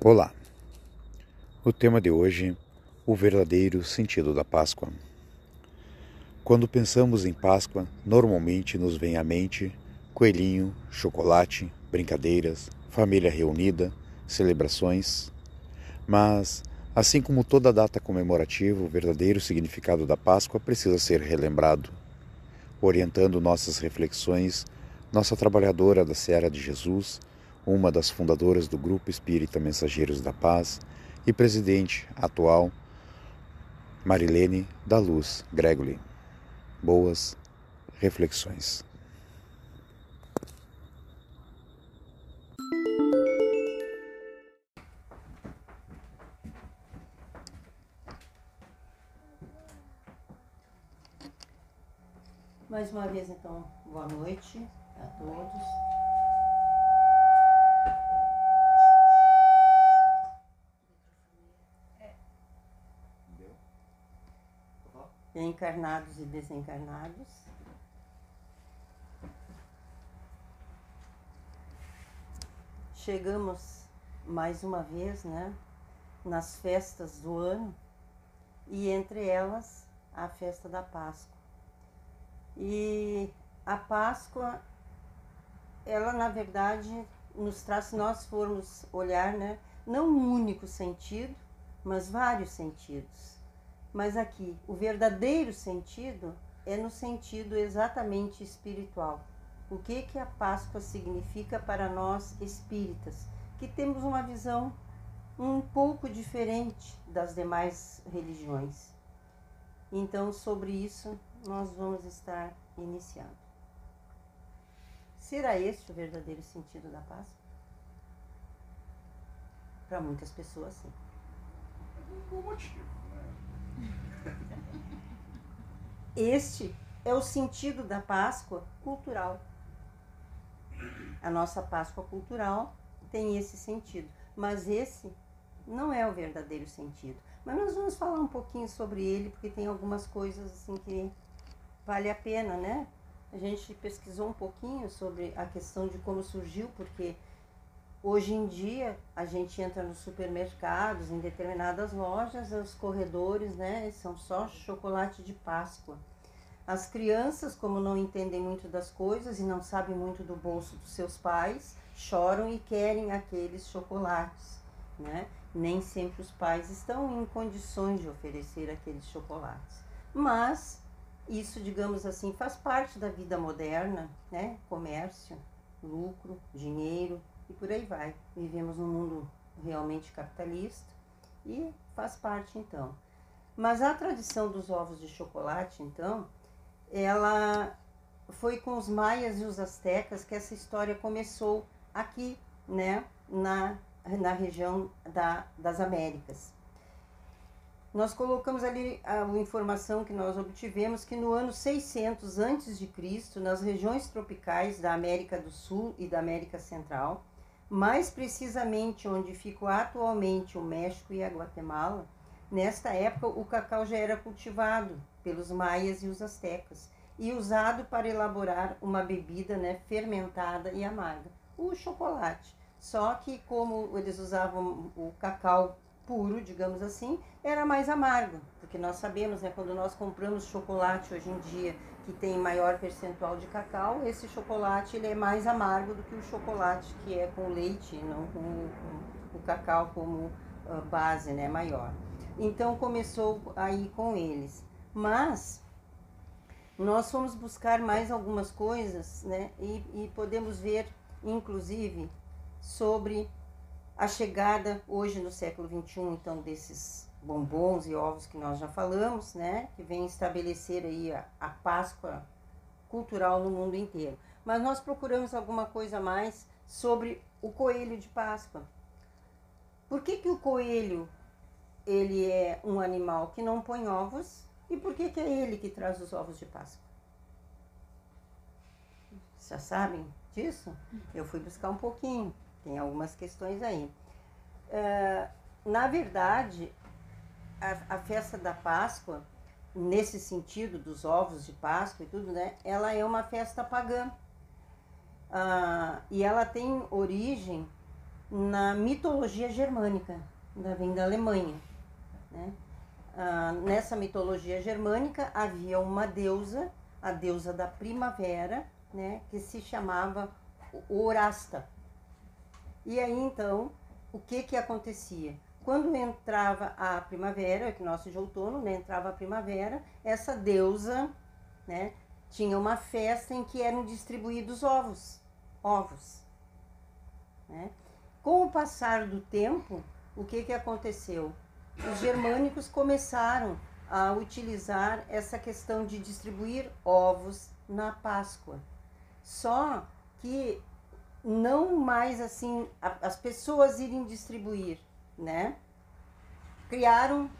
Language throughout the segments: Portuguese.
Olá! O tema de hoje, o verdadeiro sentido da Páscoa. Quando pensamos em Páscoa, normalmente nos vem à mente coelhinho, chocolate, brincadeiras, família reunida, celebrações. Mas, assim como toda data comemorativa, o verdadeiro significado da Páscoa precisa ser relembrado. Orientando nossas reflexões, nossa trabalhadora da Seara de Jesus, uma das fundadoras do Grupo Espírita Mensageiros da Paz e presidente atual, Marilene da Luz Gregory. Boas reflexões. Mais uma vez, então, boa noite a todos. Encarnados e desencarnados. Chegamos mais uma vez, né, nas festas do ano e entre elas a festa da Páscoa. E a Páscoa, ela na verdade nos traz, se nós formos olhar, né, não um único sentido, mas vários sentidos mas aqui, o verdadeiro sentido é no sentido exatamente espiritual. O que que a Páscoa significa para nós espíritas, que temos uma visão um pouco diferente das demais religiões. Então, sobre isso, nós vamos estar iniciando. Será este o verdadeiro sentido da Páscoa? Para muitas pessoas, sim. Por motivo. Este é o sentido da Páscoa cultural. A nossa Páscoa cultural tem esse sentido, mas esse não é o verdadeiro sentido. Mas nós vamos falar um pouquinho sobre ele, porque tem algumas coisas assim que vale a pena, né? A gente pesquisou um pouquinho sobre a questão de como surgiu, porque Hoje em dia, a gente entra nos supermercados, em determinadas lojas, os corredores, né, são só chocolate de Páscoa. As crianças, como não entendem muito das coisas e não sabem muito do bolso dos seus pais, choram e querem aqueles chocolates, né? Nem sempre os pais estão em condições de oferecer aqueles chocolates. Mas isso, digamos assim, faz parte da vida moderna, né? Comércio, lucro, dinheiro, e por aí vai. Vivemos num mundo realmente capitalista e faz parte então. Mas a tradição dos ovos de chocolate, então, ela foi com os maias e os astecas que essa história começou aqui, né, na, na região da, das Américas. Nós colocamos ali a, informação que nós obtivemos que no ano 600 a.C., nas regiões tropicais da América do Sul e da América Central, mais precisamente onde ficam atualmente o México e a Guatemala, nesta época o cacau já era cultivado pelos maias e os astecas e usado para elaborar uma bebida né, fermentada e amarga, o chocolate. Só que como eles usavam o cacau puro, digamos assim, era mais amargo, porque nós sabemos, né, quando nós compramos chocolate hoje em dia que tem maior percentual de cacau, esse chocolate ele é mais amargo do que o chocolate que é com leite, não com, com o cacau como uh, base, né, maior. Então começou aí com eles. Mas nós fomos buscar mais algumas coisas, né, e, e podemos ver, inclusive, sobre a chegada hoje no século XXI, então, desses bombons e ovos que nós já falamos, né, que vem estabelecer aí a, a Páscoa cultural no mundo inteiro. Mas nós procuramos alguma coisa mais sobre o coelho de Páscoa. Por que, que o coelho ele é um animal que não põe ovos e por que, que é ele que traz os ovos de Páscoa? Já sabem disso? Eu fui buscar um pouquinho, tem algumas questões aí. Uh, na verdade, a, a festa da Páscoa, nesse sentido dos ovos de Páscoa e tudo, né? Ela é uma festa pagã. Ah, e ela tem origem na mitologia germânica, da vem da Alemanha. Né? Ah, nessa mitologia germânica havia uma deusa, a deusa da primavera, né, que se chamava Orasta. E aí então, o que que acontecia? Quando entrava a primavera, equinócio de outono, né, entrava a primavera, essa deusa, né, tinha uma festa em que eram distribuídos ovos, ovos. Né? Com o passar do tempo, o que que aconteceu? Os germânicos começaram a utilizar essa questão de distribuir ovos na Páscoa. Só que não mais assim as pessoas irem distribuir, né? Criaram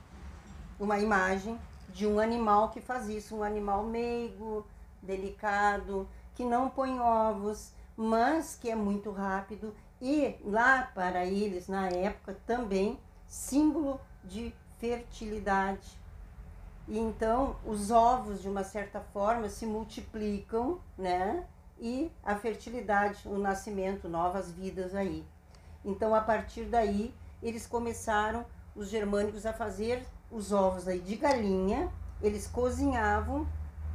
uma imagem de um animal que faz isso, um animal meigo, delicado, que não põe ovos, mas que é muito rápido e lá para eles na época também símbolo de fertilidade. E então os ovos de uma certa forma se multiplicam, né? e a fertilidade, o nascimento, novas vidas aí. Então, a partir daí, eles começaram, os germânicos, a fazer os ovos aí de galinha, eles cozinhavam,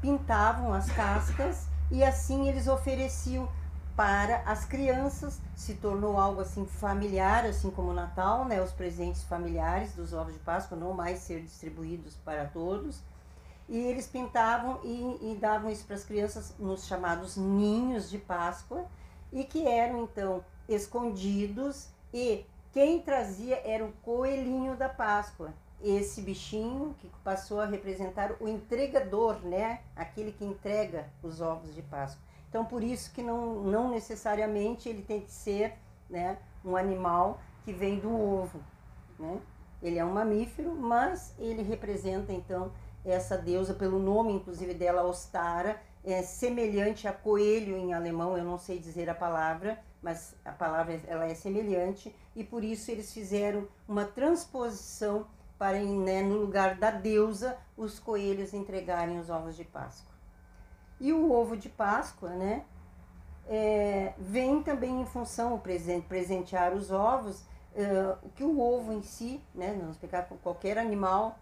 pintavam as cascas e assim eles ofereciam para as crianças, se tornou algo assim familiar, assim como o Natal, né, os presentes familiares dos ovos de Páscoa não mais ser distribuídos para todos. E eles pintavam e, e davam isso para as crianças nos chamados ninhos de Páscoa, e que eram então escondidos, e quem trazia era o coelhinho da Páscoa. Esse bichinho que passou a representar o entregador, né? Aquele que entrega os ovos de Páscoa. Então, por isso que não, não necessariamente ele tem que ser né, um animal que vem do ovo. Né? Ele é um mamífero, mas ele representa então essa deusa pelo nome, inclusive, dela, Ostara, é semelhante a coelho em alemão, eu não sei dizer a palavra, mas a palavra ela é semelhante, e por isso eles fizeram uma transposição para, né, no lugar da deusa, os coelhos entregarem os ovos de Páscoa. E o ovo de Páscoa, né, é, vem também em função, presente, presentear os ovos, uh, que o ovo em si, né, vamos pegar qualquer animal,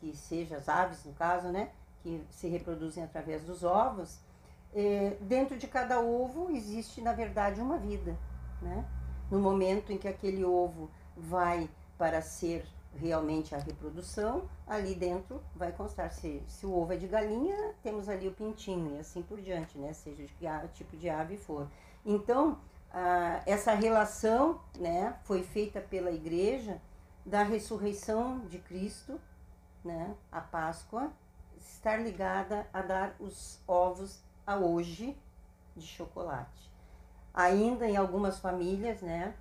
que seja as aves no caso, né, que se reproduzem através dos ovos, é, dentro de cada ovo existe na verdade uma vida, né? No momento em que aquele ovo vai para ser realmente a reprodução, ali dentro vai constar se, se o ovo é de galinha, temos ali o pintinho e assim por diante, né? Seja de que tipo de ave for. Então, ah, essa relação, né, foi feita pela igreja da ressurreição de Cristo né, a Páscoa, estar ligada a dar os ovos a hoje de chocolate. Ainda em algumas famílias, né,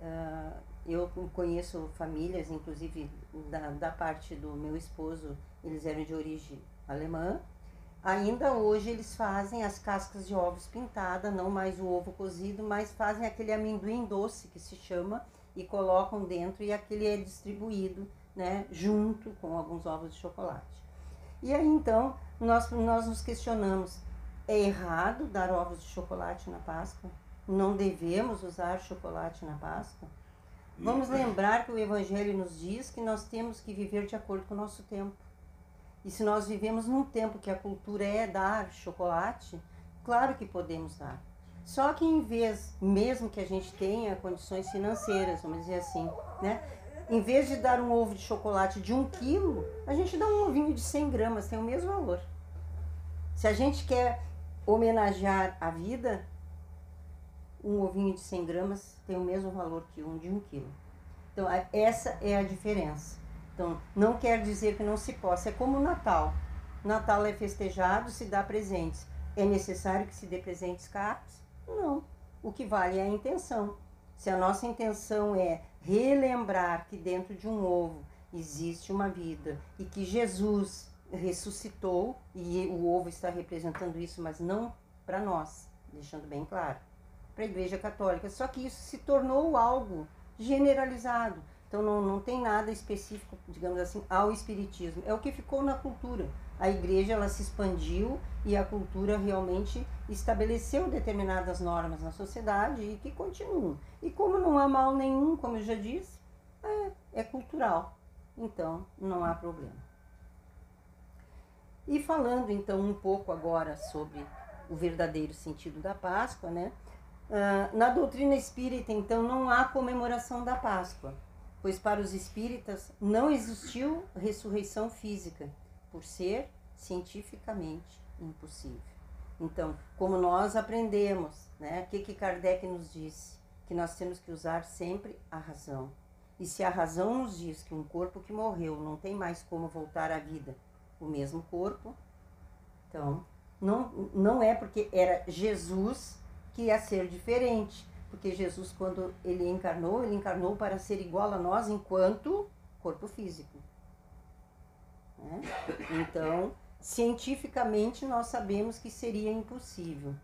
uh, eu conheço famílias, inclusive da, da parte do meu esposo, eles eram de origem alemã. Ainda hoje eles fazem as cascas de ovos pintada, não mais o ovo cozido, mas fazem aquele amendoim doce que se chama e colocam dentro e aquele é distribuído né, junto com alguns ovos de chocolate. E aí então nós, nós nos questionamos: é errado dar ovos de chocolate na Páscoa? Não devemos usar chocolate na Páscoa? Vamos lembrar que o Evangelho nos diz que nós temos que viver de acordo com o nosso tempo. E se nós vivemos num tempo que a cultura é dar chocolate, claro que podemos dar. Só que em vez, mesmo que a gente tenha condições financeiras, vamos dizer assim, né? Em vez de dar um ovo de chocolate de um quilo, a gente dá um ovinho de 100 gramas, tem o mesmo valor. Se a gente quer homenagear a vida, um ovinho de 100 gramas tem o mesmo valor que um de um quilo. Então, essa é a diferença. Então, não quer dizer que não se possa. É como o Natal. Natal é festejado, se dá presentes. É necessário que se dê presentes caros? Não. O que vale é a intenção. Se a nossa intenção é relembrar que dentro de um ovo existe uma vida e que Jesus ressuscitou e o ovo está representando isso, mas não para nós, deixando bem claro, para a Igreja Católica. Só que isso se tornou algo generalizado. Então não, não tem nada específico, digamos assim, ao espiritismo. É o que ficou na cultura. A igreja ela se expandiu e a cultura realmente estabeleceu determinadas normas na sociedade e que continuam. E como não há mal nenhum, como eu já disse, é, é cultural. Então não há problema. E falando então um pouco agora sobre o verdadeiro sentido da Páscoa, né? Uh, na doutrina espírita, então, não há comemoração da Páscoa pois para os espíritas não existiu ressurreição física, por ser cientificamente impossível. Então, como nós aprendemos, né, o que, que Kardec nos disse? Que nós temos que usar sempre a razão. E se a razão nos diz que um corpo que morreu não tem mais como voltar à vida, o mesmo corpo, então não, não é porque era Jesus que ia ser diferente, porque Jesus, quando ele encarnou, ele encarnou para ser igual a nós enquanto corpo físico. Né? Então, cientificamente, nós sabemos que seria impossível.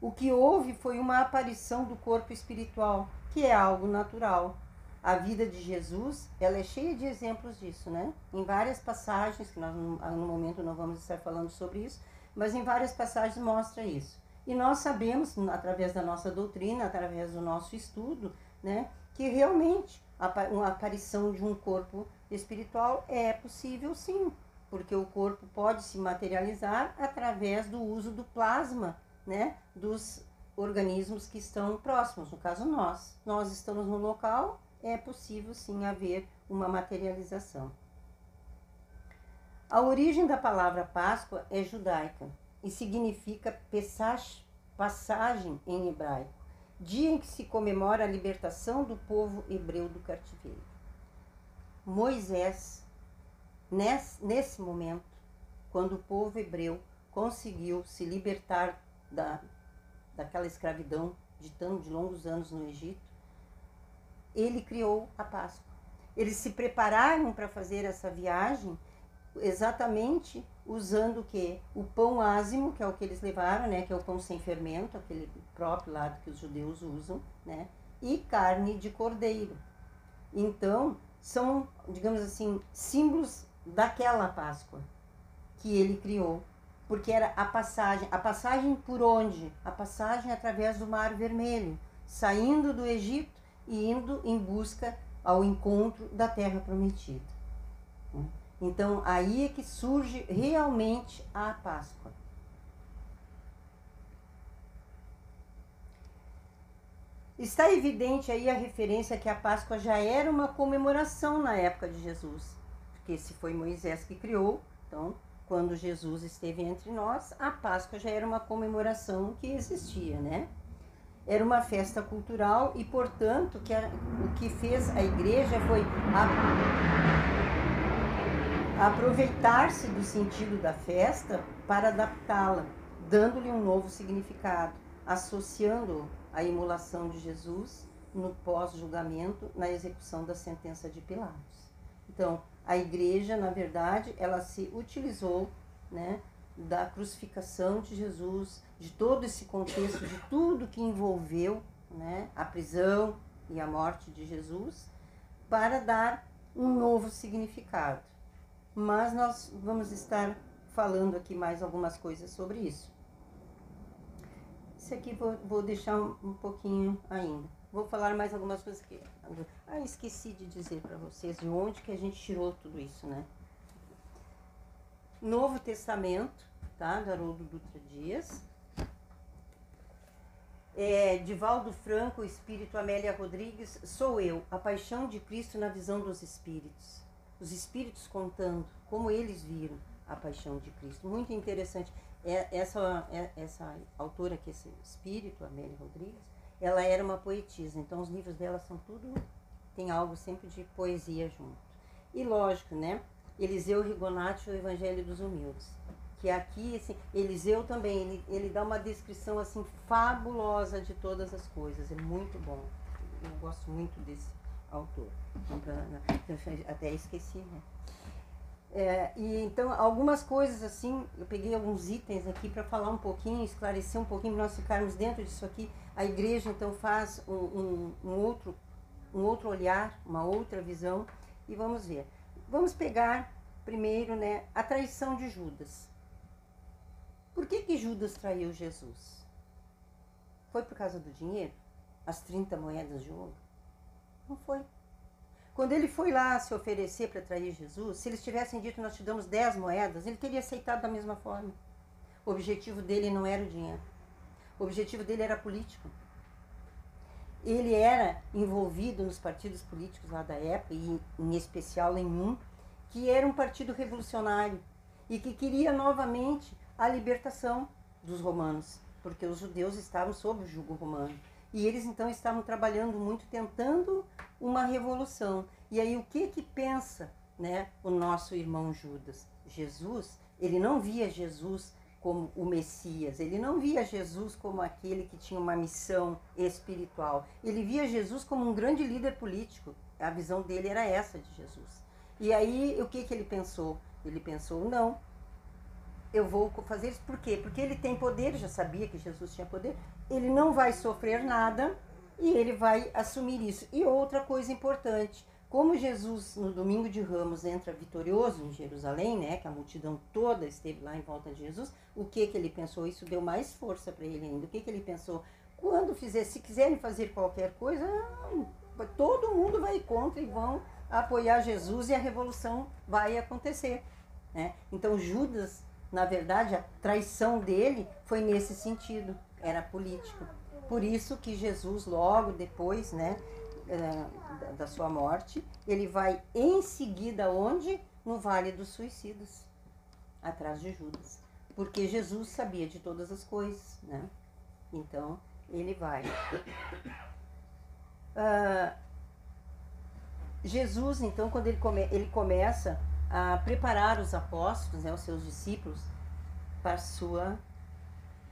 O que houve foi uma aparição do corpo espiritual, que é algo natural. A vida de Jesus, ela é cheia de exemplos disso, né? Em várias passagens, que nós no momento não vamos estar falando sobre isso, mas em várias passagens mostra isso. E nós sabemos, através da nossa doutrina, através do nosso estudo, né, que realmente uma aparição de um corpo espiritual é possível sim, porque o corpo pode se materializar através do uso do plasma, né, dos organismos que estão próximos, no caso nós. Nós estamos no local, é possível sim haver uma materialização. A origem da palavra Páscoa é judaica e significa passagem em hebraico, dia em que se comemora a libertação do povo hebreu do cativeiro. Moisés, nesse, nesse momento, quando o povo hebreu conseguiu se libertar da, daquela escravidão de tão de longos anos no Egito, ele criou a Páscoa. Eles se prepararam para fazer essa viagem exatamente usando o que? O pão ázimo, que é o que eles levaram, né? Que é o pão sem fermento, aquele próprio lado que os judeus usam, né? E carne de cordeiro. Então, são, digamos assim, símbolos daquela Páscoa que ele criou, porque era a passagem, a passagem por onde? A passagem através do Mar Vermelho, saindo do Egito e indo em busca ao encontro da Terra Prometida. Então aí é que surge realmente a Páscoa. Está evidente aí a referência que a Páscoa já era uma comemoração na época de Jesus, porque se foi Moisés que criou, então quando Jesus esteve entre nós, a Páscoa já era uma comemoração que existia, né? Era uma festa cultural e, portanto, que a, o que fez a igreja foi aproveitar-se do sentido da festa para adaptá-la, dando-lhe um novo significado, associando a imolação de Jesus no pós-julgamento, na execução da sentença de Pilatos. Então, a igreja, na verdade, ela se utilizou né, da crucificação de Jesus, de todo esse contexto, de tudo que envolveu né, a prisão e a morte de Jesus, para dar um novo significado mas nós vamos estar falando aqui mais algumas coisas sobre isso. Esse aqui vou, vou deixar um, um pouquinho ainda. Vou falar mais algumas coisas aqui. Ah, esqueci de dizer para vocês de onde que a gente tirou tudo isso, né? Novo Testamento, tá? Do Haroldo Dutra Dias. É, Divaldo Franco, Espírito Amélia Rodrigues, sou eu, a paixão de Cristo na visão dos Espíritos os espíritos contando como eles viram a paixão de Cristo. Muito interessante. É, essa, é, essa autora, que esse espírito, Amélia Rodrigues, ela era uma poetisa, então os livros dela são tudo, tem algo sempre de poesia junto. E lógico, né? Eliseu Rigonati, o Evangelho dos Humildes. Que aqui, assim, Eliseu também, ele, ele dá uma descrição assim fabulosa de todas as coisas, é muito bom. Eu gosto muito desse autor. Até esqueci, né? É, e então, algumas coisas assim, eu peguei alguns itens aqui para falar um pouquinho, esclarecer um pouquinho, nós ficarmos dentro disso aqui. A igreja, então, faz um, um, um outro um outro olhar, uma outra visão e vamos ver. Vamos pegar primeiro, né, a traição de Judas. Por que que Judas traiu Jesus? Foi por causa do dinheiro? As 30 moedas de ouro? Não foi. Quando ele foi lá se oferecer para trair Jesus, se eles tivessem dito nós te damos 10 moedas, ele teria aceitado da mesma forma. O objetivo dele não era o dinheiro. O objetivo dele era político. Ele era envolvido nos partidos políticos lá da época, e em especial em um, que era um partido revolucionário e que queria novamente a libertação dos romanos, porque os judeus estavam sob o jugo romano. E eles então estavam trabalhando muito, tentando uma revolução. E aí o que que pensa né, o nosso irmão Judas? Jesus, ele não via Jesus como o Messias, ele não via Jesus como aquele que tinha uma missão espiritual. Ele via Jesus como um grande líder político. A visão dele era essa de Jesus. E aí o que, que ele pensou? Ele pensou, não, eu vou fazer isso por quê? Porque ele tem poder, já sabia que Jesus tinha poder, ele não vai sofrer nada e ele vai assumir isso. E outra coisa importante, como Jesus no domingo de Ramos entra vitorioso em Jerusalém, né, que a multidão toda esteve lá em volta de Jesus, o que que ele pensou? Isso deu mais força para ele ainda. O que que ele pensou? Quando fizer, se quiserem fazer qualquer coisa, todo mundo vai contra e vão apoiar Jesus e a revolução vai acontecer. Né? Então Judas na verdade, a traição dele foi nesse sentido, era político. Por isso que Jesus, logo depois né, eh, da sua morte, ele vai em seguida onde? No Vale dos Suicidas, atrás de Judas. Porque Jesus sabia de todas as coisas, né? Então, ele vai. Uh, Jesus, então, quando ele, come, ele começa a preparar os apóstolos, né, os seus discípulos, para sua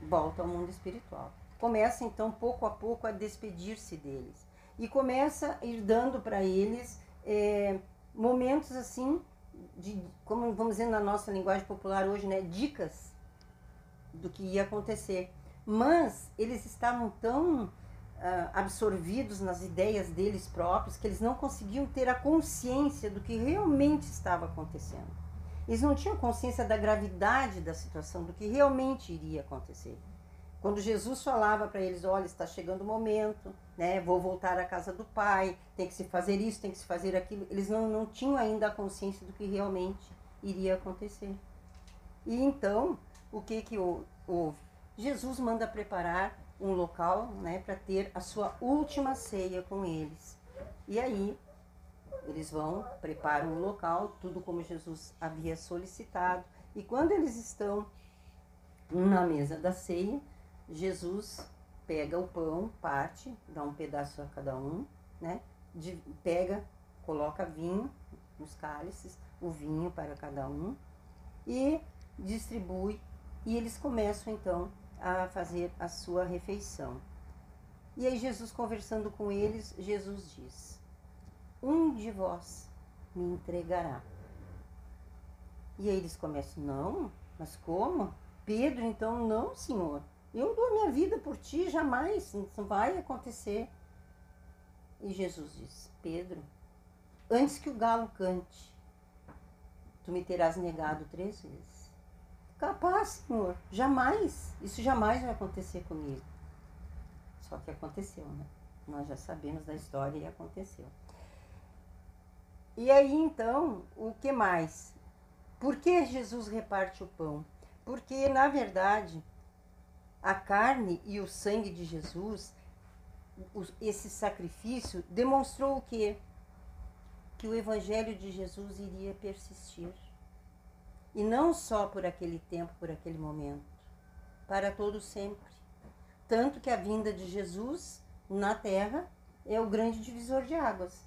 volta ao mundo espiritual. Começa então pouco a pouco a despedir-se deles e começa a ir dando para eles é, momentos assim de como vamos dizer na nossa linguagem popular hoje, né, dicas do que ia acontecer. Mas eles estavam tão uh, absorvidos nas ideias deles próprios que eles não conseguiam ter a consciência do que realmente estava acontecendo. Eles não tinham consciência da gravidade da situação, do que realmente iria acontecer. Quando Jesus falava para eles, olha, está chegando o momento, né? Vou voltar à casa do Pai, tem que se fazer isso, tem que se fazer aquilo. Eles não, não tinham ainda a consciência do que realmente iria acontecer. E então, o que que houve? Jesus manda preparar um local né, para ter a sua última ceia com eles. E aí eles vão, preparam um local, tudo como Jesus havia solicitado. E quando eles estão na mesa da ceia, Jesus pega o pão, parte, dá um pedaço a cada um, né? De, pega, coloca vinho nos cálices, o vinho para cada um e distribui. E eles começam então a fazer a sua refeição. E aí Jesus conversando com eles, Jesus diz: Um de vós me entregará. E aí eles começam: Não, mas como? Pedro, então, não, Senhor. Eu dou a minha vida por ti, jamais, não vai acontecer. E Jesus diz: Pedro, antes que o galo cante, tu me terás negado três vezes. Capaz, Senhor, jamais. Isso jamais vai acontecer comigo. Só que aconteceu, né? Nós já sabemos da história e aconteceu. E aí então, o que mais? Por que Jesus reparte o pão? Porque, na verdade, a carne e o sangue de Jesus, esse sacrifício, demonstrou o quê? Que o evangelho de Jesus iria persistir. E não só por aquele tempo, por aquele momento, para todo sempre. Tanto que a vinda de Jesus na terra é o grande divisor de águas.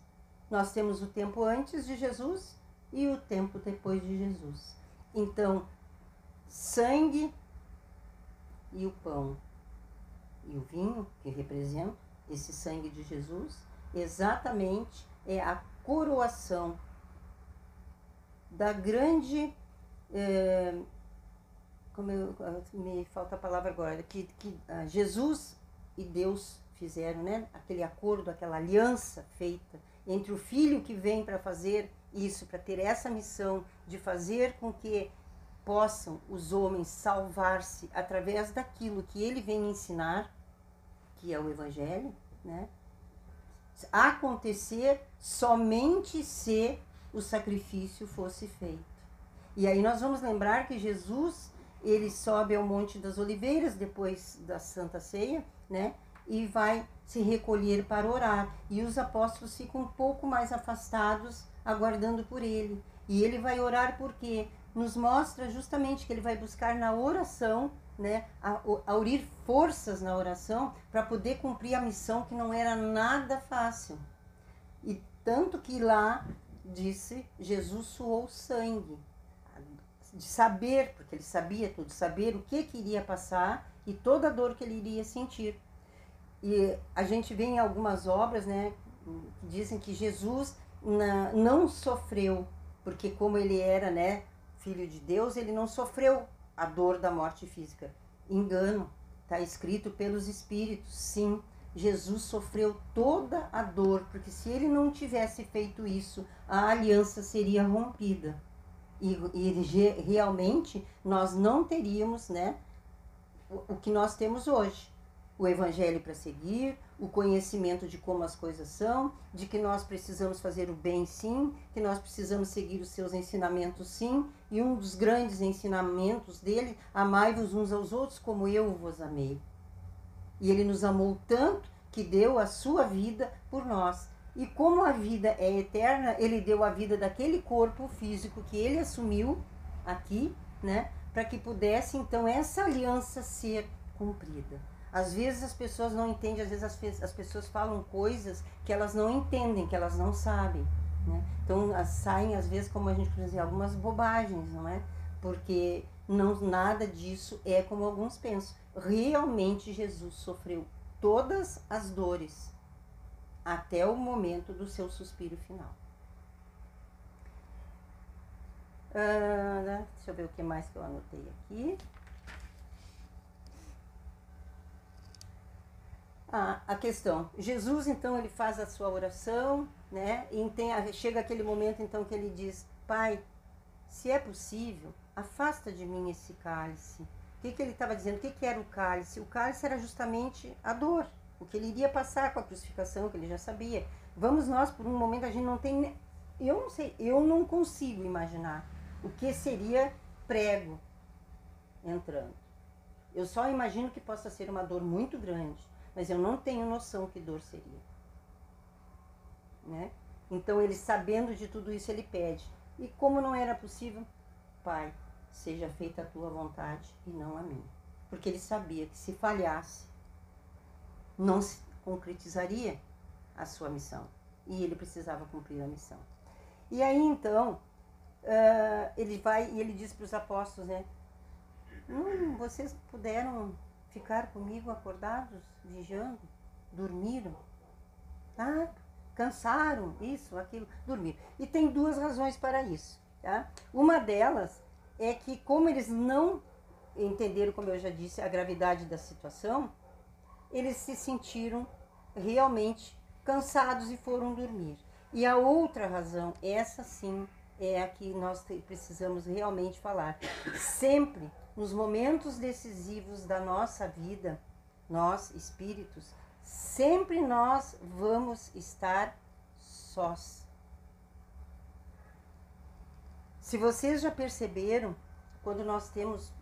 Nós temos o tempo antes de Jesus e o tempo depois de Jesus. Então, sangue e o pão e o vinho, que representam esse sangue de Jesus, exatamente é a coroação da grande é, como eu, me falta a palavra agora, que, que ah, Jesus e Deus fizeram, né? Aquele acordo, aquela aliança feita entre o filho que vem para fazer isso, para ter essa missão de fazer com que possam os homens salvar-se através daquilo que ele vem ensinar, que é o evangelho, né? Acontecer somente se o sacrifício fosse feito. E aí nós vamos lembrar que Jesus, ele sobe ao Monte das Oliveiras depois da Santa Ceia, né? E vai se recolher para orar. E os apóstolos ficam um pouco mais afastados, aguardando por ele. E ele vai orar porque nos mostra justamente que ele vai buscar na oração, né, a, a unir forças na oração para poder cumprir a missão que não era nada fácil. E tanto que lá disse Jesus suou sangue de saber, porque ele sabia tudo, saber o que, que iria passar e toda a dor que ele iria sentir. E a gente vê em algumas obras, né, que dizem que Jesus não sofreu, porque como ele era, né, filho de Deus, ele não sofreu a dor da morte física. Engano, está escrito pelos espíritos, sim. Jesus sofreu toda a dor, porque se ele não tivesse feito isso, a aliança seria rompida. E, e realmente nós não teríamos né, o, o que nós temos hoje. O evangelho para seguir, o conhecimento de como as coisas são, de que nós precisamos fazer o bem sim, que nós precisamos seguir os seus ensinamentos sim, e um dos grandes ensinamentos dele, amai-vos uns aos outros como eu vos amei. E ele nos amou tanto que deu a sua vida por nós. E como a vida é eterna, ele deu a vida daquele corpo físico que ele assumiu aqui, né, para que pudesse então essa aliança ser cumprida. Às vezes as pessoas não entendem, às vezes as, as pessoas falam coisas que elas não entendem, que elas não sabem. Né? Então saem às vezes, como a gente dizer, algumas bobagens, não é? Porque não nada disso é como alguns pensam. Realmente Jesus sofreu todas as dores até o momento do seu suspiro final. Uh, deixa eu ver o que mais que eu anotei aqui. Ah, a questão. Jesus, então, ele faz a sua oração, né? E tem, chega aquele momento, então, que ele diz: Pai, se é possível, afasta de mim esse cálice. O que, que ele estava dizendo? O que, que era o cálice? O cálice era justamente a dor o que ele iria passar com a crucificação, que ele já sabia. Vamos nós, por um momento, a gente não tem. Eu não sei, eu não consigo imaginar o que seria prego entrando. Eu só imagino que possa ser uma dor muito grande, mas eu não tenho noção que dor seria. Né? Então, ele sabendo de tudo isso, ele pede. E como não era possível, Pai, seja feita a tua vontade e não a minha. Porque ele sabia que se falhasse, não se concretizaria a sua missão. E ele precisava cumprir a missão. E aí então, uh, ele vai e ele diz para os apóstolos, né? Hum, vocês puderam ficar comigo acordados, vigiando, dormiram, tá? Cansaram, isso, aquilo, dormiram. E tem duas razões para isso, tá? Uma delas é que como eles não entenderam, como eu já disse, a gravidade da situação, eles se sentiram realmente cansados e foram dormir. E a outra razão, essa sim, é a que nós precisamos realmente falar. Sempre nos momentos decisivos da nossa vida, nós espíritos, sempre nós vamos estar sós. Se vocês já perceberam, quando nós temos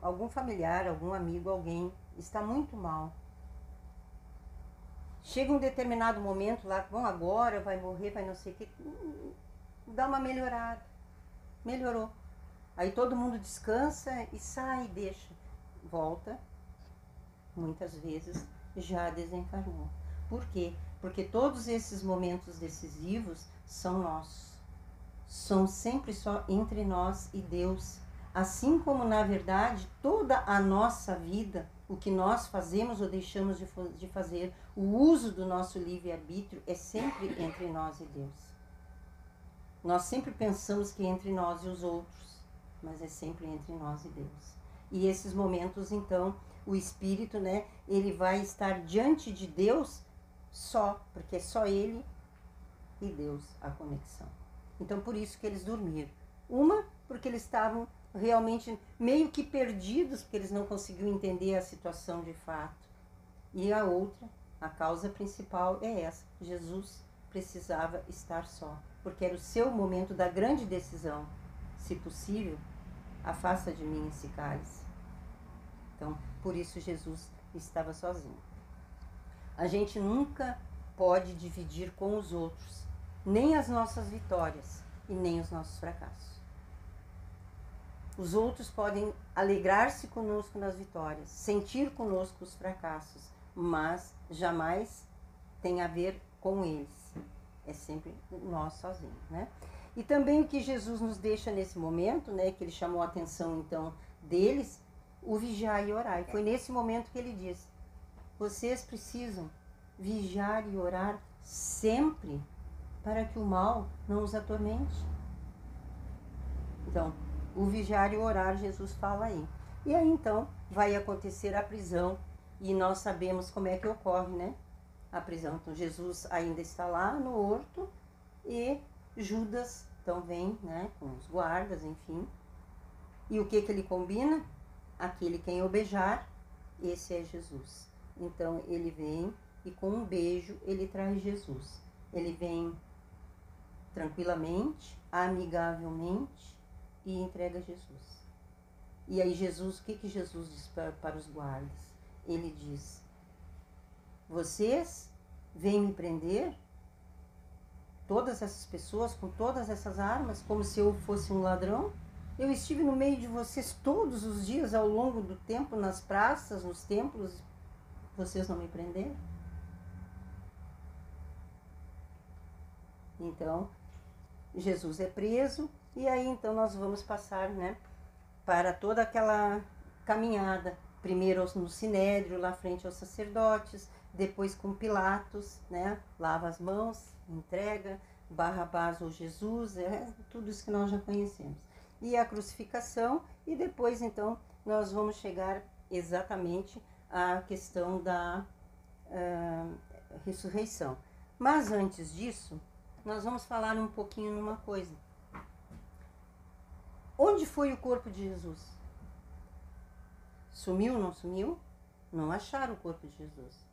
algum familiar, algum amigo, alguém está muito mal, Chega um determinado momento lá, bom, agora vai morrer, vai não sei o que, dá uma melhorada. Melhorou. Aí todo mundo descansa e sai, deixa. Volta, muitas vezes já desencarnou. Por quê? Porque todos esses momentos decisivos são nossos. São sempre só entre nós e Deus. Assim como, na verdade, toda a nossa vida o que nós fazemos ou deixamos de, fazer, o uso do nosso livre-arbítrio é sempre entre nós e Deus. Nós sempre pensamos que é entre nós e os outros, mas é sempre entre nós e Deus. E esses momentos, então, o espírito, né, ele vai estar diante de Deus só, porque é só ele e Deus a conexão. Então por isso que eles dormiram. Uma, porque eles estavam realmente meio que perdidos, porque eles não conseguiam entender a situação de fato. E a outra, a causa principal é essa: Jesus precisava estar só, porque era o seu momento da grande decisão. Se possível, afasta de mim esse cálice. Então, por isso Jesus estava sozinho. A gente nunca pode dividir com os outros, nem as nossas vitórias e nem os nossos fracassos. Os outros podem alegrar-se conosco nas vitórias, sentir conosco os fracassos, mas jamais tem a ver com eles. É sempre nós sozinhos, né? E também o que Jesus nos deixa nesse momento, né, que ele chamou a atenção então deles, o vigiar e orar. E foi nesse momento que ele disse: vocês precisam vigiar e orar sempre para que o mal não os atormente. Então, o vigiar e orar, Jesus fala aí. E aí então vai acontecer a prisão e nós sabemos como é que ocorre, né? A prisão. Então Jesus ainda está lá no horto e Judas então vem, né, com os guardas, enfim. E o que que ele combina? Aquele quem eu beijar, esse é Jesus. Então ele vem e com um beijo ele traz Jesus. Ele vem tranquilamente, amigavelmente e entrega Jesus. E aí Jesus, o que que Jesus diz para, para os guardas? Ele diz: Vocês vêm me prender todas essas pessoas com todas essas armas, como se eu fosse um ladrão. Eu estive no meio de vocês todos os dias ao longo do tempo, nas praças, nos templos. Vocês não me prenderam? Então, Jesus é preso e aí então nós vamos passar, né, para toda aquela caminhada, primeiro no sinédrio, lá frente aos sacerdotes, depois com Pilatos, né, lava as mãos, entrega, Barrabás ou Jesus, é tudo isso que nós já conhecemos. E a crucificação, e depois então nós vamos chegar exatamente à questão da uh, ressurreição. Mas antes disso, nós vamos falar um pouquinho numa coisa. Onde foi o corpo de Jesus? Sumiu, não sumiu? Não acharam o corpo de Jesus.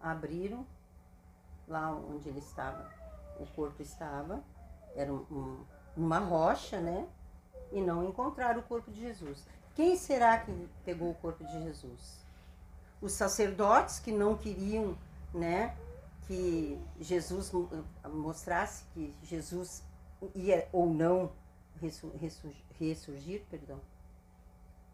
Abriram lá onde ele estava. O corpo estava, era um, uma rocha, né? E não encontraram o corpo de Jesus. Quem será que pegou o corpo de Jesus? Os sacerdotes que não queriam, né? que Jesus mostrasse que Jesus ia ou não ressurgir, ressurgir, perdão.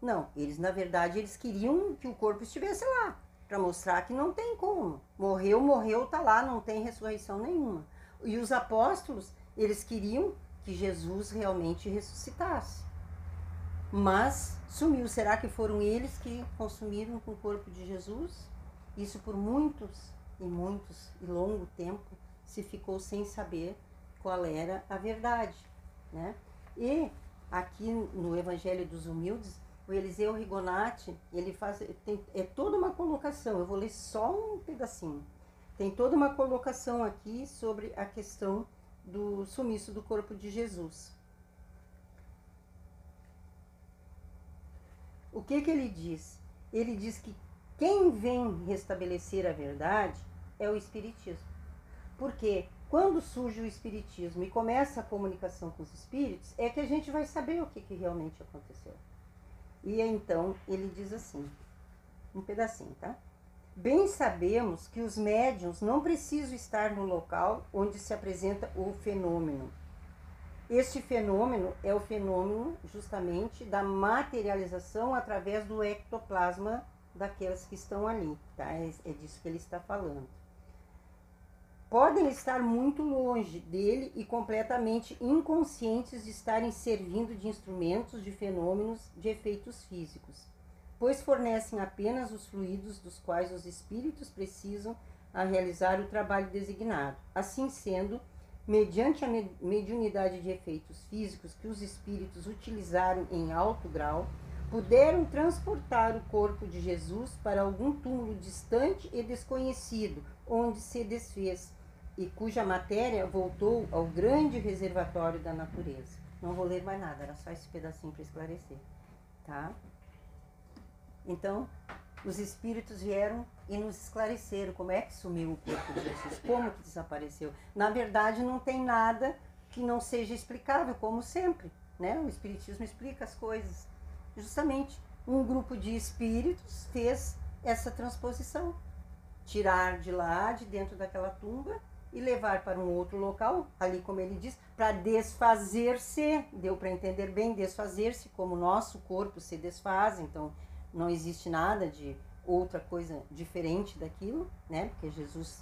Não, eles na verdade eles queriam que o corpo estivesse lá, para mostrar que não tem como. Morreu, morreu, tá lá, não tem ressurreição nenhuma. E os apóstolos, eles queriam que Jesus realmente ressuscitasse. Mas sumiu. Será que foram eles que consumiram com o corpo de Jesus? Isso por muitos e muitos e longo tempo se ficou sem saber qual era a verdade, né? E aqui no Evangelho dos Humildes, o Eliseu Rigonati, ele faz tem, é toda uma colocação. Eu vou ler só um pedacinho. Tem toda uma colocação aqui sobre a questão do sumiço do corpo de Jesus. O que que ele diz? Ele diz que quem vem restabelecer a verdade é o Espiritismo. Porque quando surge o Espiritismo e começa a comunicação com os espíritos, é que a gente vai saber o que, que realmente aconteceu. E então ele diz assim, um pedacinho, tá? Bem sabemos que os médiums não precisam estar no local onde se apresenta o fenômeno. Este fenômeno é o fenômeno justamente da materialização através do ectoplasma daquelas que estão ali, tá? É, é disso que ele está falando podem estar muito longe dele e completamente inconscientes de estarem servindo de instrumentos de fenômenos de efeitos físicos, pois fornecem apenas os fluidos dos quais os espíritos precisam a realizar o trabalho designado. Assim sendo, mediante a mediunidade de efeitos físicos que os espíritos utilizaram em alto grau, puderam transportar o corpo de Jesus para algum túmulo distante e desconhecido, onde se desfez, e cuja matéria voltou ao grande reservatório da natureza. Não vou ler mais nada, era só esse pedacinho para esclarecer, tá? Então, os espíritos vieram e nos esclareceram como é que sumiu o corpo de Jesus, como que desapareceu. Na verdade, não tem nada que não seja explicável, como sempre, né? O espiritismo explica as coisas. Justamente, um grupo de espíritos fez essa transposição, tirar de lá, de dentro daquela tumba e levar para um outro local, ali como ele diz, para desfazer-se, deu para entender bem, desfazer-se como o nosso corpo se desfaz, então não existe nada de outra coisa diferente daquilo, né? Porque Jesus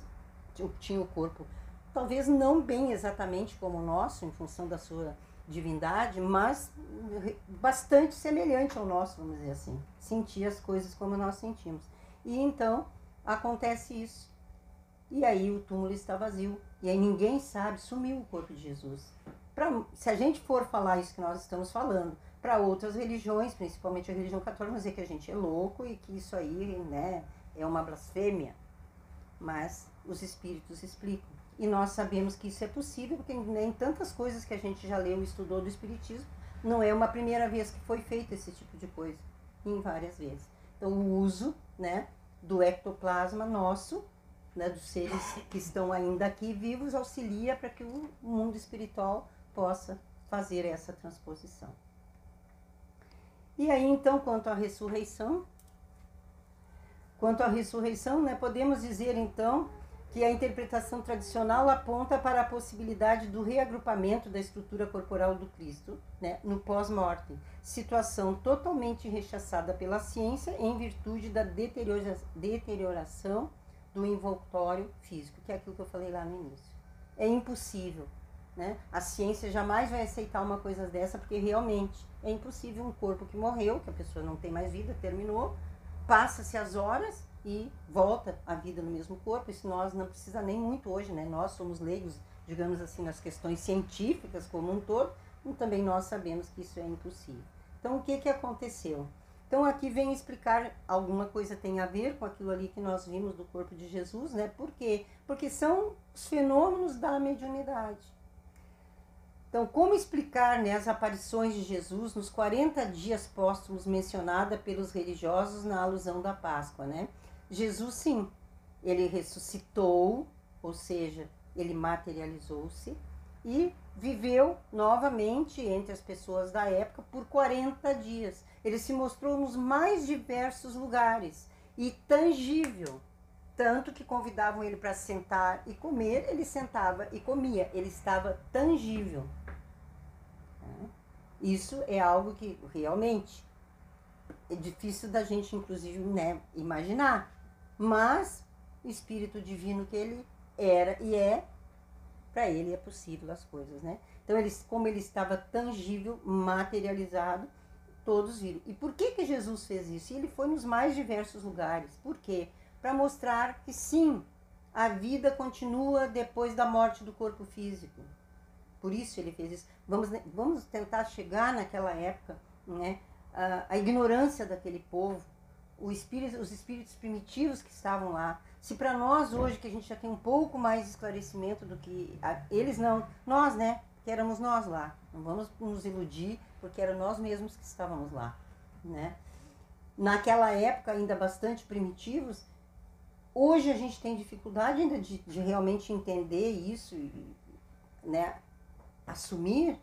tinha o corpo, talvez não bem exatamente como o nosso, em função da sua divindade, mas bastante semelhante ao nosso, vamos dizer assim. Sentir as coisas como nós sentimos. E então acontece isso. E aí o túmulo está vazio. E aí ninguém sabe, sumiu o corpo de Jesus. Pra, se a gente for falar isso que nós estamos falando, para outras religiões, principalmente a religião católica, dizer que a gente é louco e que isso aí né, é uma blasfêmia. Mas os espíritos explicam. E nós sabemos que isso é possível, porque nem tantas coisas que a gente já leu e estudou do Espiritismo, não é uma primeira vez que foi feito esse tipo de coisa, em várias vezes. Então, o uso né, do ectoplasma nosso, né, dos seres que estão ainda aqui vivos, auxilia para que o mundo espiritual possa fazer essa transposição. E aí, então, quanto à ressurreição, quanto à ressurreição, né, podemos dizer então que a interpretação tradicional aponta para a possibilidade do reagrupamento da estrutura corporal do Cristo né, no pós-morte, situação totalmente rechaçada pela ciência em virtude da deterioração do envoltório físico, que é aquilo que eu falei lá no início. É impossível né? A ciência jamais vai aceitar uma coisa dessa, porque realmente é impossível um corpo que morreu, que a pessoa não tem mais vida, terminou, passa-se as horas e volta a vida no mesmo corpo. Isso nós não precisa nem muito hoje, né? Nós somos leigos, digamos assim, nas questões científicas como um todo, e também nós sabemos que isso é impossível. Então, o que, que aconteceu? Então, aqui vem explicar alguma coisa tem a ver com aquilo ali que nós vimos do corpo de Jesus, né? Por quê? Porque são os fenômenos da mediunidade. Então, como explicar né, as aparições de Jesus nos 40 dias póstumos mencionada pelos religiosos na alusão da Páscoa, né? Jesus, sim, ele ressuscitou, ou seja, ele materializou-se e viveu novamente entre as pessoas da época por 40 dias. Ele se mostrou nos mais diversos lugares e tangível, tanto que convidavam ele para sentar e comer, ele sentava e comia, ele estava tangível. Isso é algo que realmente é difícil da gente, inclusive, né, imaginar. Mas o Espírito Divino que ele era e é, para ele é possível as coisas, né? Então, ele, como ele estava tangível, materializado, todos viram. E por que, que Jesus fez isso? E ele foi nos mais diversos lugares. Por quê? Para mostrar que sim, a vida continua depois da morte do corpo físico. Por isso ele fez isso. Vamos, vamos tentar chegar naquela época, né? A, a ignorância daquele povo, espírito, os espíritos primitivos que estavam lá. Se para nós hoje, que a gente já tem um pouco mais de esclarecimento do que a, eles não, nós, né? Que éramos nós lá. Não vamos nos iludir, porque eram nós mesmos que estávamos lá, né? Naquela época, ainda bastante primitivos, hoje a gente tem dificuldade ainda de, de realmente entender isso, né? assumir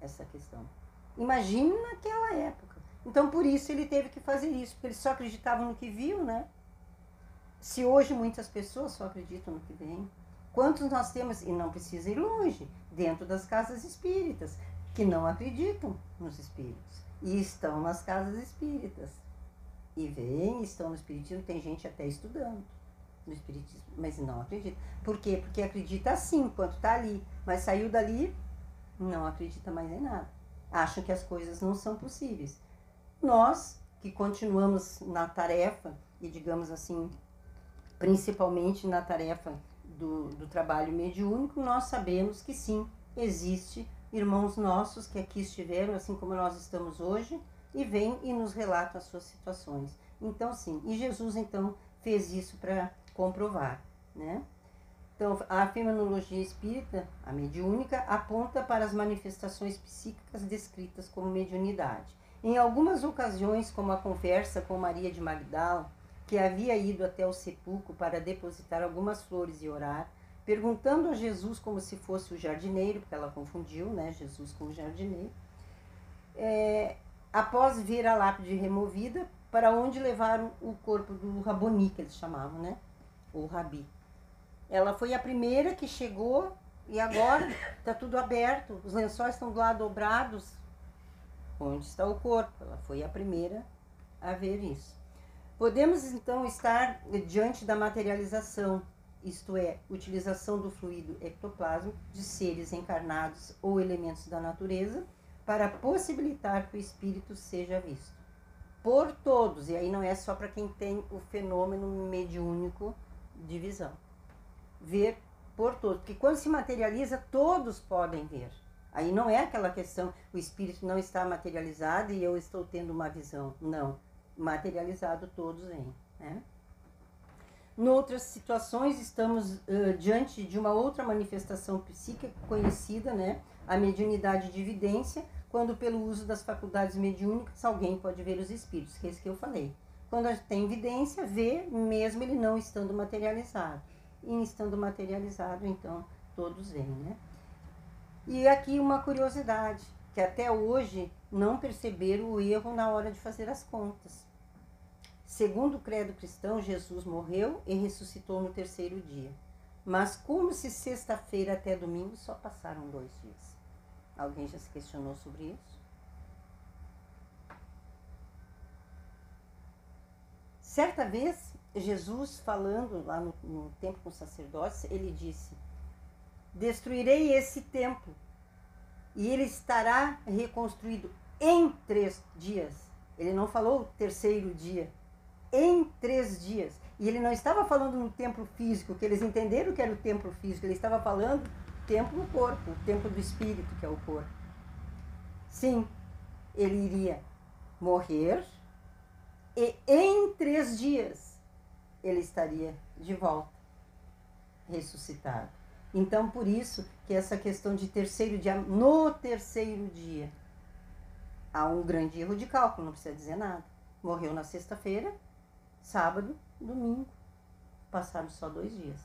essa questão. Imagine naquela época. Então, por isso ele teve que fazer isso, porque ele só acreditava no que viu, né? Se hoje muitas pessoas só acreditam no que vem, quantos nós temos, e não precisa ir longe, dentro das casas espíritas, que não acreditam nos espíritos e estão nas casas espíritas. E vêm, estão no espiritismo, tem gente até estudando no Espiritismo, mas não acredita. Por quê? Porque acredita assim, enquanto está ali, mas saiu dali, não acredita mais em nada. Acham que as coisas não são possíveis. Nós, que continuamos na tarefa, e digamos assim, principalmente na tarefa do, do trabalho mediúnico, nós sabemos que sim, existe irmãos nossos que aqui estiveram, assim como nós estamos hoje, e vêm e nos relatam as suas situações. Então, sim, e Jesus então fez isso para comprovar, né? Então, a fenomenologia espírita, a mediúnica, aponta para as manifestações psíquicas descritas como mediunidade. Em algumas ocasiões, como a conversa com Maria de Magdala, que havia ido até o sepulcro para depositar algumas flores e orar, perguntando a Jesus como se fosse o jardineiro, porque ela confundiu né, Jesus com o jardineiro, é, após ver a lápide removida, para onde levaram o corpo do Raboni, que eles chamavam, né? O Rabi. Ela foi a primeira que chegou e agora está tudo aberto, os lençóis estão lá dobrados. Onde está o corpo? Ela foi a primeira a ver isso. Podemos então estar diante da materialização, isto é, utilização do fluido ectoplasma de seres encarnados ou elementos da natureza para possibilitar que o espírito seja visto por todos, e aí não é só para quem tem o fenômeno mediúnico de visão. Ver por todos, porque quando se materializa, todos podem ver. Aí não é aquela questão, o espírito não está materializado e eu estou tendo uma visão. Não, materializado todos vêm. Né? Noutras situações, estamos uh, diante de uma outra manifestação psíquica conhecida, né? a mediunidade de evidência, quando pelo uso das faculdades mediúnicas alguém pode ver os espíritos, que é isso que eu falei. Quando a gente tem evidência, vê mesmo ele não estando materializado. E estando materializado, então, todos veem, né? E aqui uma curiosidade, que até hoje não perceberam o erro na hora de fazer as contas. Segundo o credo cristão, Jesus morreu e ressuscitou no terceiro dia. Mas como se sexta-feira até domingo só passaram dois dias? Alguém já se questionou sobre isso? Certa vez, Jesus, falando lá no, no templo com sacerdotes, ele disse: Destruirei esse templo e ele estará reconstruído em três dias. Ele não falou terceiro dia, em três dias. E ele não estava falando no templo físico, que eles entenderam que era o templo físico, ele estava falando tempo no corpo, o tempo do espírito, que é o corpo. Sim, ele iria morrer e em três dias ele estaria de volta, ressuscitado. Então, por isso que essa questão de terceiro dia, no terceiro dia, há um grande erro de cálculo, não precisa dizer nada. Morreu na sexta-feira, sábado, domingo. Passaram só dois dias.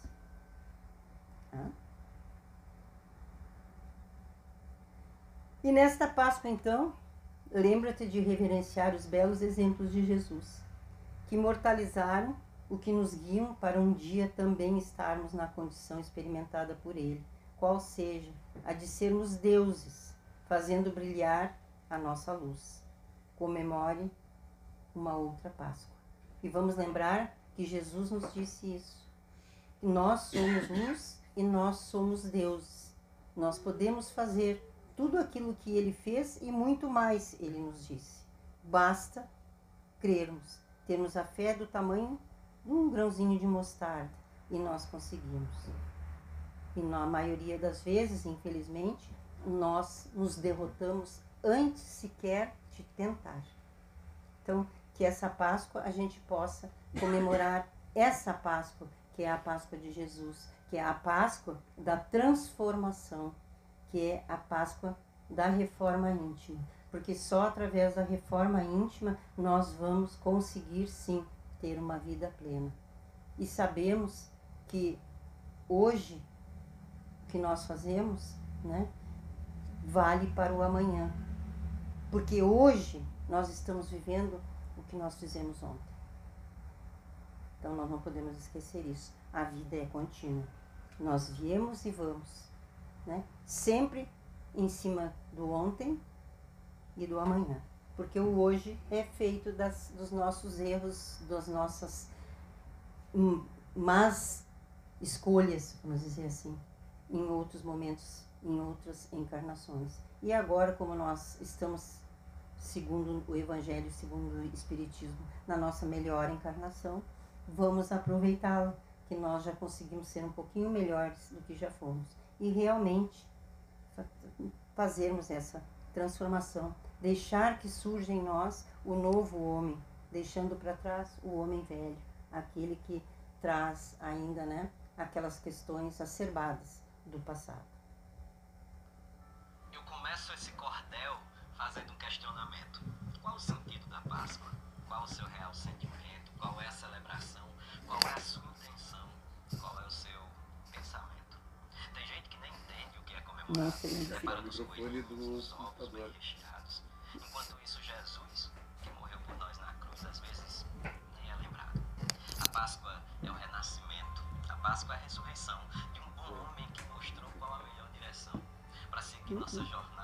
E nesta Páscoa, então, lembra-te de reverenciar os belos exemplos de Jesus, que imortalizaram o que nos guiam para um dia também estarmos na condição experimentada por Ele, qual seja a de sermos deuses, fazendo brilhar a nossa luz. Comemore uma outra Páscoa. E vamos lembrar que Jesus nos disse isso. Nós somos luz e nós somos deuses. Nós podemos fazer tudo aquilo que ele fez e muito mais, ele nos disse. Basta crermos, termos a fé do tamanho de um grãozinho de mostarda e nós conseguimos. E na maioria das vezes, infelizmente, nós nos derrotamos antes sequer de tentar. Então, que essa Páscoa a gente possa comemorar essa Páscoa, que é a Páscoa de Jesus, que é a Páscoa da transformação que é a Páscoa da reforma íntima. Porque só através da reforma íntima nós vamos conseguir sim ter uma vida plena. E sabemos que hoje o que nós fazemos, né, vale para o amanhã. Porque hoje nós estamos vivendo que nós fizemos ontem. Então nós não podemos esquecer isso. A vida é contínua. Nós viemos e vamos né? Sempre em cima do ontem e do amanhã. Porque o hoje é feito das, dos nossos erros, das nossas más escolhas, vamos dizer assim, em outros momentos, em outras encarnações. E agora, como nós estamos, segundo o Evangelho, segundo o Espiritismo, na nossa melhor encarnação, vamos aproveitá-la, que nós já conseguimos ser um pouquinho melhores do que já fomos e realmente fazermos essa transformação deixar que surja em nós o novo homem, deixando para trás o homem velho, aquele que traz ainda, né, aquelas questões acerbadas do passado. Eu começo esse cordel fazendo um questionamento. Qual o sentido da Páscoa? Qual o seu real sentimento? Qual é a celebração? Qual é a sua intenção? Qual é o seu pensamento? Tem gente que nem entende o que é comemorar. Nossa, ele Prepara o dos coelhos, do dos ovos bem recheados. Enquanto isso, Jesus, que morreu por nós na cruz, às vezes nem é lembrado. A Páscoa é o renascimento. A Páscoa é a ressurreição de um bom homem que mostrou qual a melhor direção para seguir nossa jornada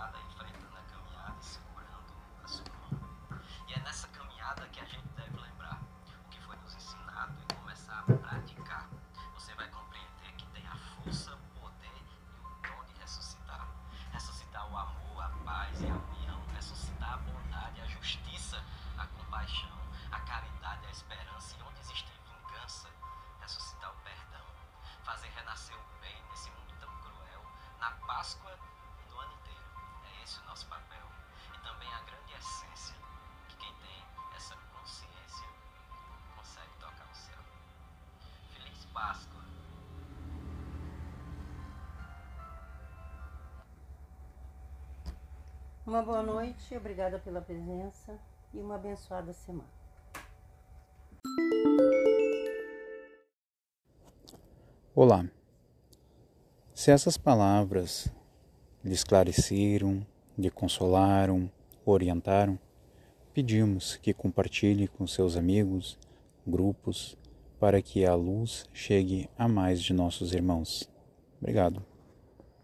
Uma boa noite, obrigada pela presença e uma abençoada semana. Olá. Se essas palavras lhe esclareceram, lhe consolaram, orientaram, pedimos que compartilhe com seus amigos, grupos, para que a luz chegue a mais de nossos irmãos. Obrigado.